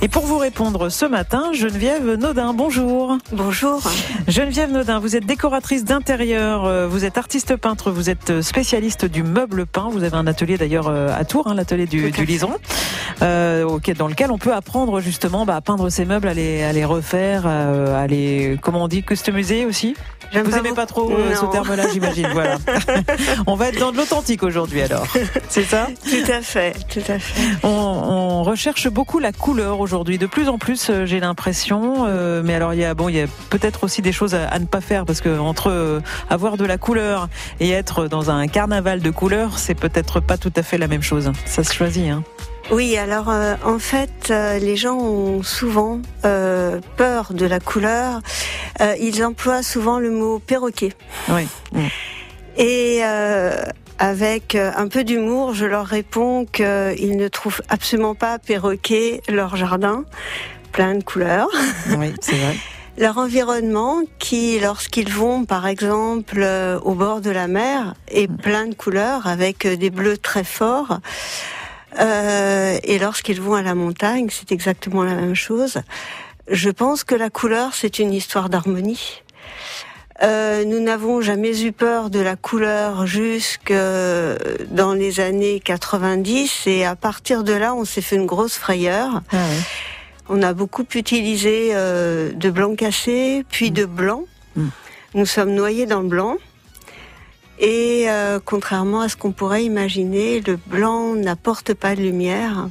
Et pour vous répondre ce matin, Geneviève Naudin, bonjour. Bonjour. Geneviève Naudin, vous êtes décoratrice d'intérieur, euh, vous êtes artiste peintre, vous êtes spécialiste du meuble peint. Vous avez un atelier d'ailleurs euh, à Tours, hein, l'atelier du, du Lison, euh, dans lequel on peut apprendre justement bah, à peindre ses meubles, à les, à les refaire, à les, comment on dit, customiser aussi? Vous aimez pas trop euh, ce terme-là, j'imagine. Voilà. on va être dans de l'authentique aujourd'hui, alors. C'est ça? Tout à fait, tout à fait. On, on recherche beaucoup la couleur aujourd'hui, de plus en plus, euh, j'ai l'impression. Euh, mais alors, il y a bon, il y a peut-être aussi des choses à, ne pas faire parce que entre avoir de la couleur et être dans un carnaval de couleurs, c'est peut-être pas tout à fait la même chose. Ça se choisit, hein. Oui, alors en fait, les gens ont souvent peur de la couleur euh, ils emploient souvent le mot perroquet. Oui. Et euh, avec euh, un peu d'humour, je leur réponds qu'ils ne trouvent absolument pas perroquet leur jardin, plein de couleurs. Oui, c'est vrai. leur environnement qui, lorsqu'ils vont par exemple au bord de la mer, est plein de couleurs avec des bleus très forts. Euh, et lorsqu'ils vont à la montagne, c'est exactement la même chose. Je pense que la couleur, c'est une histoire d'harmonie. Euh, nous n'avons jamais eu peur de la couleur jusque dans les années 90 et à partir de là, on s'est fait une grosse frayeur. Ah on a beaucoup utilisé euh, de blanc cassé, puis de blanc. Mm. Nous sommes noyés dans le blanc. Et euh, contrairement à ce qu'on pourrait imaginer, le blanc n'apporte pas de lumière.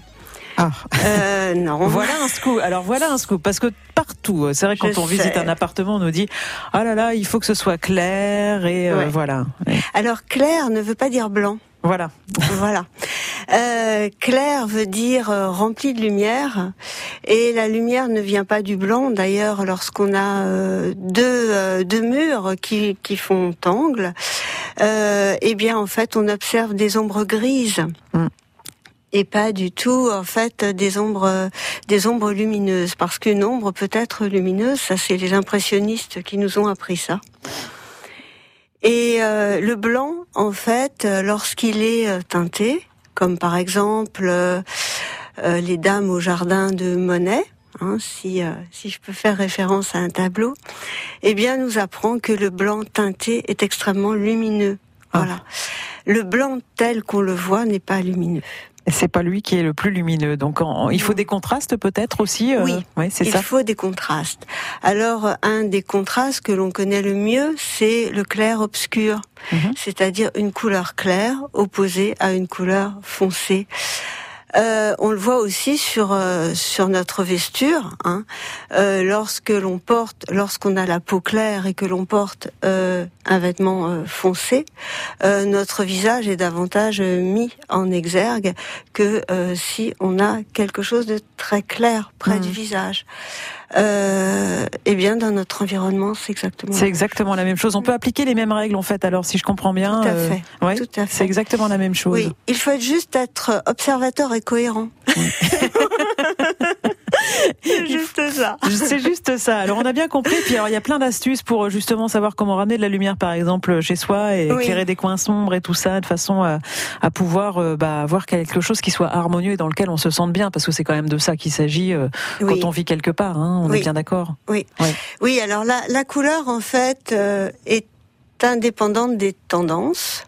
Ah. Euh, non. voilà un scoop. Alors voilà un scoop parce que partout, c'est vrai quand on visite un appartement, on nous dit ah là là, il faut que ce soit clair et euh, voilà. Alors clair ne veut pas dire blanc. Voilà. voilà. Euh, clair veut dire euh, rempli de lumière et la lumière ne vient pas du blanc. D'ailleurs, lorsqu'on a euh, deux, deux murs qui, qui font angle, eh bien en fait on observe des ombres grises. Mm et pas du tout en fait des ombres des ombres lumineuses parce qu'une ombre peut être lumineuse ça c'est les impressionnistes qui nous ont appris ça et euh, le blanc en fait lorsqu'il est euh, teinté comme par exemple euh, les dames au jardin de Monet Hein, si, si je peux faire référence à un tableau, eh bien, nous apprend que le blanc teinté est extrêmement lumineux. Voilà. Ah. Le blanc tel qu'on le voit n'est pas lumineux. C'est pas lui qui est le plus lumineux. Donc il faut des contrastes peut-être aussi. Euh, oui, c'est ça. Il faut des contrastes. Alors un des contrastes que l'on connaît le mieux, c'est le clair obscur, mhm. c'est-à-dire une couleur claire opposée à une couleur foncée. Euh, on le voit aussi sur euh, sur notre vesture. Hein. Euh, lorsque l'on porte, lorsqu'on a la peau claire et que l'on porte un vêtement foncé, notre visage est davantage mis en exergue que si on a quelque chose de très clair près du mmh. visage euh, eh bien, dans notre environnement, c'est exactement. C'est exactement la même chose. On peut appliquer les mêmes règles, en fait. Alors, si je comprends bien. Tout à fait. Euh, Tout à fait. C'est exactement la même chose. Oui, il faut juste être observateur et cohérent. C'est juste ça. C'est juste ça. Alors on a bien compris. Puis alors il y a plein d'astuces pour euh, justement savoir comment ramener de la lumière, par exemple, chez soi et éclairer des coins sombres et tout ça, de façon à, à pouvoir euh, bah, avoir quelque chose qui soit harmonieux et dans lequel on se sente bien, parce que c'est quand même de ça qu'il s'agit euh, quand on vit quelque part. Hein, on est bien d'accord. Oui. Oui. Alors la, la couleur en fait est indépendante des tendances.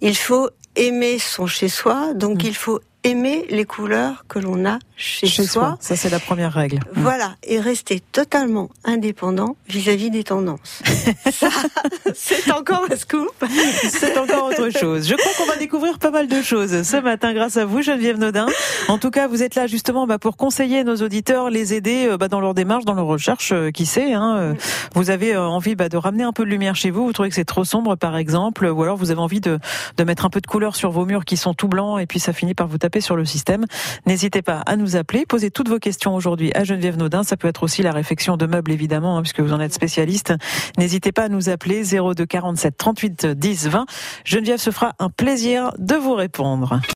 Il faut aimer son chez soi, donc mm. il faut aimer les couleurs que l'on a chez, soi. Ça, c'est la première règle. Voilà, et rester totalement indépendant vis-à-vis des tendances. C'est encore un scoop. C'est encore autre chose. Je crois qu'on va découvrir pas mal de choses ce matin grâce à vous, Geneviève Nodin. En tout cas, vous êtes là justement bah, pour conseiller nos auditeurs, les aider euh, bah, dans leur démarche, dans leur recherche, euh, qui sait. Hein, euh, vous avez envie bah, de ramener un peu de lumière chez vous, vous trouvez que c'est trop sombre par exemple, ou alors vous avez envie de, de mettre un peu de couleur sur vos murs qui sont tout blancs et puis ça finit par vous taper sur le système. N'hésitez pas à nous appeler, posez toutes vos questions aujourd'hui à Geneviève Naudin. Ça peut être aussi la réfection de meubles évidemment, hein, puisque vous en êtes spécialiste. N'hésitez pas à nous appeler 02 47 38 10 20. Geneviève se fera un plaisir de vous répondre.